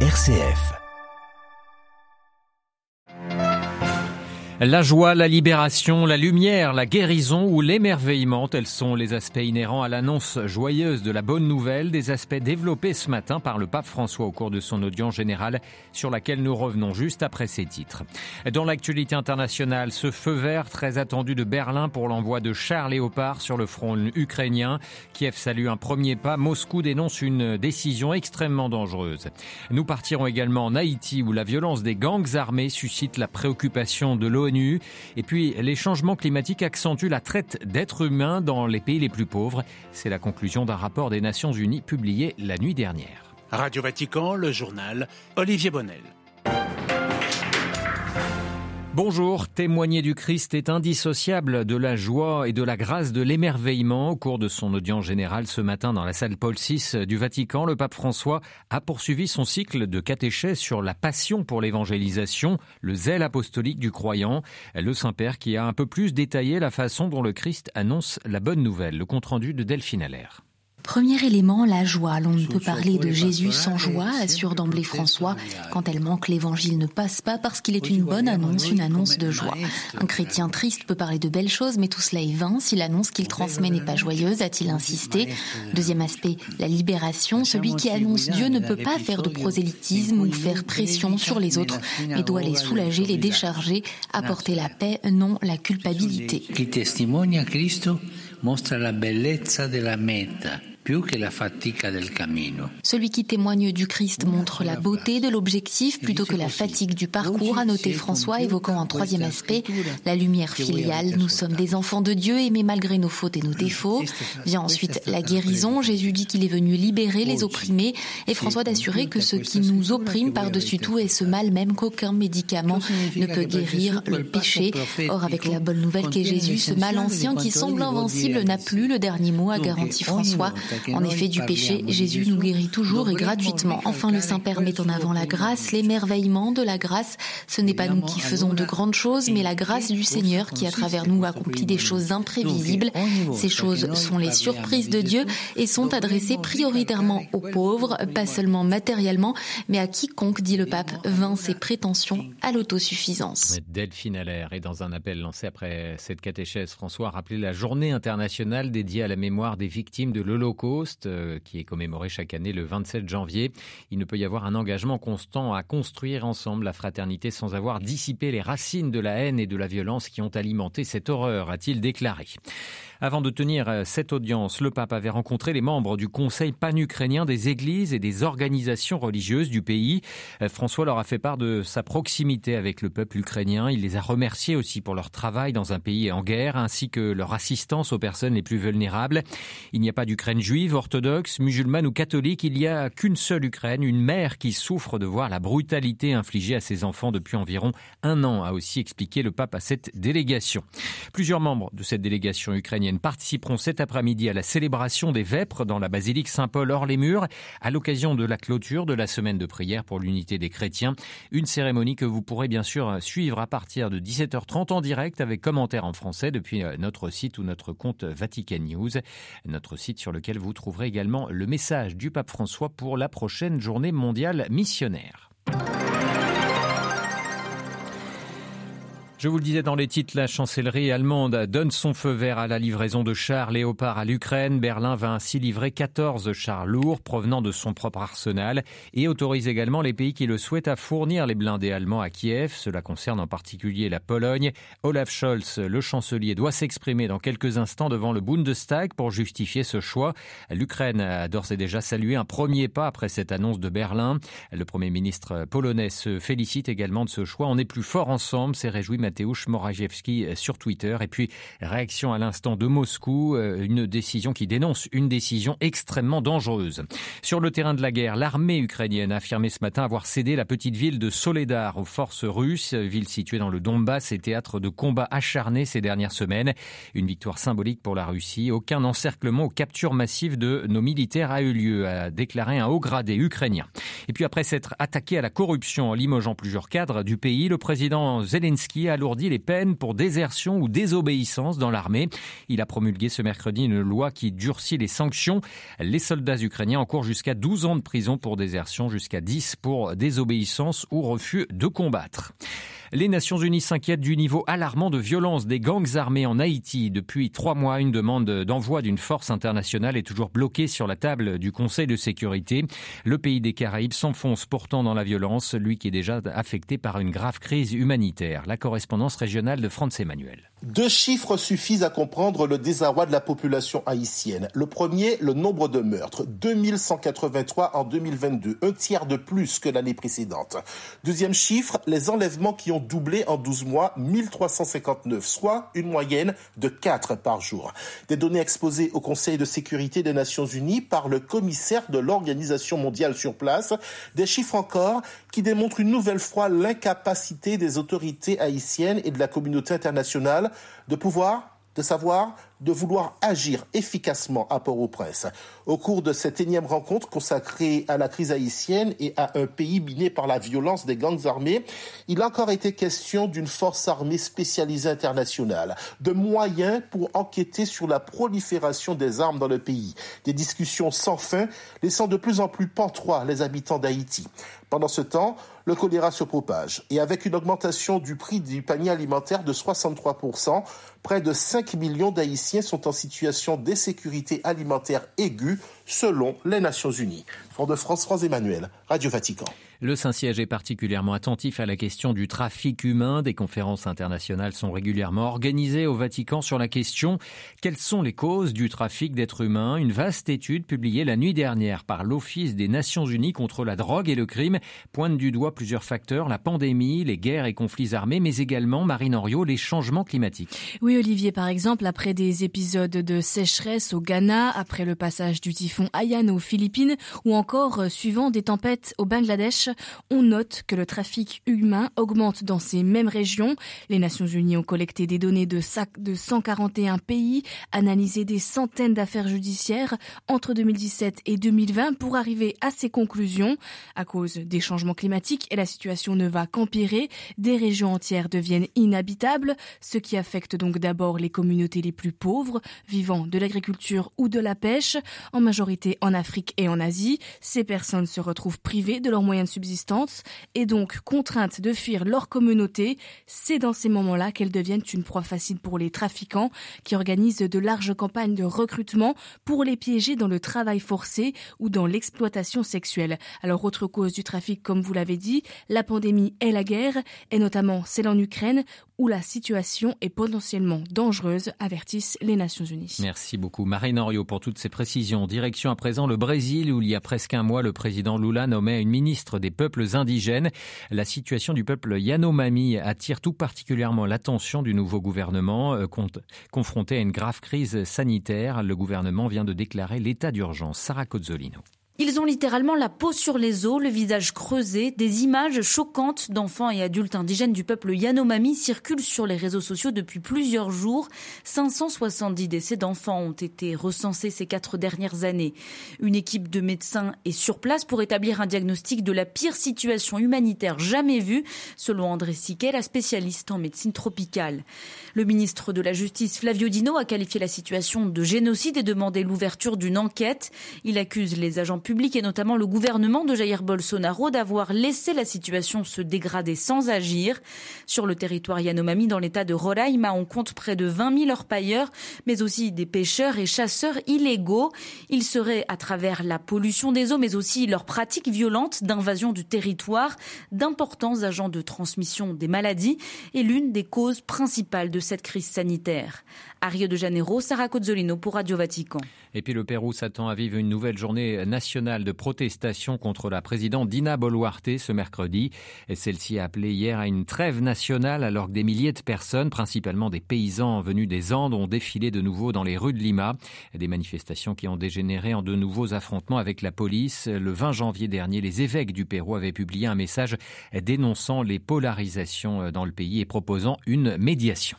RCF. La joie, la libération, la lumière, la guérison ou l'émerveillement, tels sont les aspects inhérents à l'annonce joyeuse de la bonne nouvelle, des aspects développés ce matin par le pape François au cours de son audience générale sur laquelle nous revenons juste après ces titres. Dans l'actualité internationale, ce feu vert très attendu de Berlin pour l'envoi de chars léopards sur le front ukrainien. Kiev salue un premier pas, Moscou dénonce une décision extrêmement dangereuse. Nous partirons également en Haïti où la violence des gangs armés suscite la préoccupation de l'ONU et puis, les changements climatiques accentuent la traite d'êtres humains dans les pays les plus pauvres. C'est la conclusion d'un rapport des Nations Unies publié la nuit dernière. Radio Vatican, le journal Olivier Bonnel. Bonjour, témoigner du Christ est indissociable de la joie et de la grâce de l'émerveillement. Au cours de son audience générale ce matin dans la salle Paul VI du Vatican, le pape François a poursuivi son cycle de catéchèse sur la passion pour l'évangélisation, le zèle apostolique du croyant. Le Saint-Père qui a un peu plus détaillé la façon dont le Christ annonce la bonne nouvelle. Le compte-rendu de Delphine Allaire. Premier élément, la joie. L'on ne peut parler de Jésus sans joie, assure d'emblée François. Quand elle manque, l'évangile ne passe pas parce qu'il est une bonne annonce, une annonce de joie. Un chrétien triste peut parler de belles choses, mais tout cela est vain si l'annonce qu'il transmet n'est pas joyeuse, a-t-il insisté. Deuxième aspect, la libération. Celui qui annonce Dieu ne peut pas faire de prosélytisme ou faire pression sur les autres, mais doit les soulager, les décharger, apporter la paix, non la culpabilité. Qui testimonia Cristo mostra la bellezza della meta celui qui témoigne du Christ montre la beauté de l'objectif plutôt que la fatigue du parcours, a noté François, évoquant un troisième aspect, la lumière filiale. Nous sommes des enfants de Dieu, aimés malgré nos fautes et nos défauts. Vient ensuite la guérison. Jésus dit qu'il est venu libérer les opprimés et François d'assurer que ce qui nous opprime par-dessus tout est ce mal même qu'aucun médicament ne peut guérir, le péché. Or, avec la bonne nouvelle qu'est Jésus, ce mal ancien qui semble invincible n'a plus le dernier mot, a garanti François. En effet, du péché, Jésus nous guérit toujours et gratuitement. Enfin, le Saint-Père met en avant la grâce, l'émerveillement de la grâce. Ce n'est pas nous qui faisons de grandes choses, mais la grâce du Seigneur qui, à travers nous, accomplit des choses imprévisibles. Ces choses sont les surprises de Dieu et sont adressées prioritairement aux pauvres, pas seulement matériellement, mais à quiconque, dit le pape, vainc ses prétentions à l'autosuffisance. Delphine Allaire est dans un appel lancé après cette catéchèse, François a rappelé la journée internationale dédiée à la mémoire des victimes de l'Holocauste. Euh, qui est commémoré chaque année le 27 janvier. Il ne peut y avoir un engagement constant à construire ensemble la fraternité sans avoir dissipé les racines de la haine et de la violence qui ont alimenté cette horreur, a-t-il déclaré. Avant de tenir euh, cette audience, le pape avait rencontré les membres du Conseil pan-ukrainien des églises et des organisations religieuses du pays. Euh, François leur a fait part de sa proximité avec le peuple ukrainien. Il les a remerciés aussi pour leur travail dans un pays en guerre, ainsi que leur assistance aux personnes les plus vulnérables. Il n'y a pas d'Ukraine juive, orthodoxe, musulmane ou catholique. Il n'y a qu'une seule Ukraine, une mère qui souffre de voir la brutalité infligée à ses enfants depuis environ un an, a aussi expliqué le pape à cette délégation. Plusieurs membres de cette délégation ukrainienne participeront cet après-midi à la célébration des Vêpres dans la basilique Saint-Paul hors les murs à l'occasion de la clôture de la semaine de prière pour l'unité des chrétiens. Une cérémonie que vous pourrez bien sûr suivre à partir de 17h30 en direct avec commentaires en français depuis euh, notre site ou notre compte Vatican News, notre site sur lequel vous trouverez également le message du pape François pour la prochaine journée mondiale missionnaire. Je vous le disais dans les titres, la chancellerie allemande donne son feu vert à la livraison de chars léopards à l'Ukraine. Berlin va ainsi livrer 14 chars lourds provenant de son propre arsenal et autorise également les pays qui le souhaitent à fournir les blindés allemands à Kiev. Cela concerne en particulier la Pologne. Olaf Scholz, le chancelier, doit s'exprimer dans quelques instants devant le Bundestag pour justifier ce choix. L'Ukraine a d'ores et déjà salué un premier pas après cette annonce de Berlin. Le premier ministre polonais se félicite également de ce choix. On est plus fort ensemble, s'est réjoui Mateusz Morawiecki sur Twitter. Et puis, réaction à l'instant de Moscou, euh, une décision qui dénonce une décision extrêmement dangereuse. Sur le terrain de la guerre, l'armée ukrainienne a affirmé ce matin avoir cédé la petite ville de Soledar aux forces russes, ville située dans le Donbass et théâtre de combats acharnés ces dernières semaines. Une victoire symbolique pour la Russie. Aucun encerclement ou capture massive de nos militaires a eu lieu, a déclaré un haut gradé ukrainien. Et puis après s'être attaqué à la corruption en limogeant plusieurs cadres du pays, le président Zelensky a alourdi les peines pour désertion ou désobéissance dans l'armée. Il a promulgué ce mercredi une loi qui durcit les sanctions. Les soldats ukrainiens encourent jusqu'à 12 ans de prison pour désertion, jusqu'à 10 pour désobéissance ou refus de combattre. Les Nations Unies s'inquiètent du niveau alarmant de violence des gangs armés en Haïti. Depuis trois mois, une demande d'envoi d'une force internationale est toujours bloquée sur la table du Conseil de sécurité. Le pays des Caraïbes s'enfonce pourtant dans la violence, lui qui est déjà affecté par une grave crise humanitaire. La correspondance régionale de France Emmanuel. Deux chiffres suffisent à comprendre le désarroi de la population haïtienne. Le premier, le nombre de meurtres, 2183 en 2022, un tiers de plus que l'année précédente. Deuxième chiffre, les enlèvements qui ont doublé en 12 mois, 1359, soit une moyenne de 4 par jour. Des données exposées au Conseil de sécurité des Nations Unies par le commissaire de l'Organisation mondiale sur place, des chiffres encore qui démontrent une nouvelle fois l'incapacité des autorités haïtiennes et de la communauté internationale de pouvoir de savoir, de vouloir agir efficacement à Port-au-Prince. Au cours de cette énième rencontre consacrée à la crise haïtienne et à un pays miné par la violence des gangs armés, il a encore été question d'une force armée spécialisée internationale, de moyens pour enquêter sur la prolifération des armes dans le pays, des discussions sans fin, laissant de plus en plus pantois les habitants d'Haïti. Pendant ce temps, le choléra se propage. Et avec une augmentation du prix du panier alimentaire de 63%, près de 5 millions d'Haïtiens sont en situation d'insécurité alimentaire aiguë selon les Nations Unies. Fort de France, France Emmanuel, Radio Vatican. Le Saint-Siège est particulièrement attentif à la question du trafic humain. Des conférences internationales sont régulièrement organisées au Vatican sur la question quelles sont les causes du trafic d'êtres humains? Une vaste étude publiée la nuit dernière par l'Office des Nations Unies contre la drogue et le crime pointe du doigt plusieurs facteurs la pandémie, les guerres et conflits armés, mais également, Marine Henriot, les changements climatiques. Oui, Olivier, par exemple, après des épisodes de sécheresse au Ghana, après le passage du typhon Haiyan aux Philippines, ou encore euh, suivant des tempêtes au Bangladesh, on note que le trafic humain augmente dans ces mêmes régions. Les Nations Unies ont collecté des données de 141 pays, analysé des centaines d'affaires judiciaires entre 2017 et 2020 pour arriver à ces conclusions. À cause des changements climatiques et la situation ne va qu'empirer, des régions entières deviennent inhabitables, ce qui affecte donc d'abord les communautés les plus pauvres, vivant de l'agriculture ou de la pêche, en majorité en Afrique et en Asie. Ces personnes se retrouvent privées de leurs moyens de subsistance et donc contraintes de fuir leur communauté, c'est dans ces moments-là qu'elles deviennent une proie facile pour les trafiquants qui organisent de larges campagnes de recrutement pour les piéger dans le travail forcé ou dans l'exploitation sexuelle. Alors autre cause du trafic, comme vous l'avez dit, la pandémie et la guerre, et notamment celle en Ukraine où la situation est potentiellement dangereuse, avertissent les Nations Unies. Merci beaucoup Marine Henriot pour toutes ces précisions. Direction à présent le Brésil où il y a presque un mois le président Lula nommait une ministre des peuples indigènes. La situation du peuple Yanomami attire tout particulièrement l'attention du nouveau gouvernement euh, confronté à une grave crise sanitaire. Le gouvernement vient de déclarer l'état d'urgence. Sarah Cozzolino. Ils ont littéralement la peau sur les os, le visage creusé. Des images choquantes d'enfants et adultes indigènes du peuple Yanomami circulent sur les réseaux sociaux depuis plusieurs jours. 570 décès d'enfants ont été recensés ces quatre dernières années. Une équipe de médecins est sur place pour établir un diagnostic de la pire situation humanitaire jamais vue, selon André Siquet, la spécialiste en médecine tropicale. Le ministre de la Justice, Flavio Dino, a qualifié la situation de génocide et demandé l'ouverture d'une enquête. Il accuse les agents public et notamment le gouvernement de Jair Bolsonaro d'avoir laissé la situation se dégrader sans agir. Sur le territoire Yanomami, dans l'état de Roraima, on compte près de 20 000 orpailleurs, mais aussi des pêcheurs et chasseurs illégaux. Ils seraient, à travers la pollution des eaux, mais aussi leurs pratiques violentes d'invasion du territoire, d'importants agents de transmission des maladies et l'une des causes principales de cette crise sanitaire. À Rio de Janeiro, Sarah Cozzolino pour Radio Vatican. Et puis le Pérou s'attend à vivre une nouvelle journée nationale de protestation contre la présidente Dina Boluarte ce mercredi. Celle-ci a appelé hier à une trêve nationale alors que des milliers de personnes, principalement des paysans venus des Andes, ont défilé de nouveau dans les rues de Lima. Des manifestations qui ont dégénéré en de nouveaux affrontements avec la police. Le 20 janvier dernier, les évêques du Pérou avaient publié un message dénonçant les polarisations dans le pays et proposant une médiation.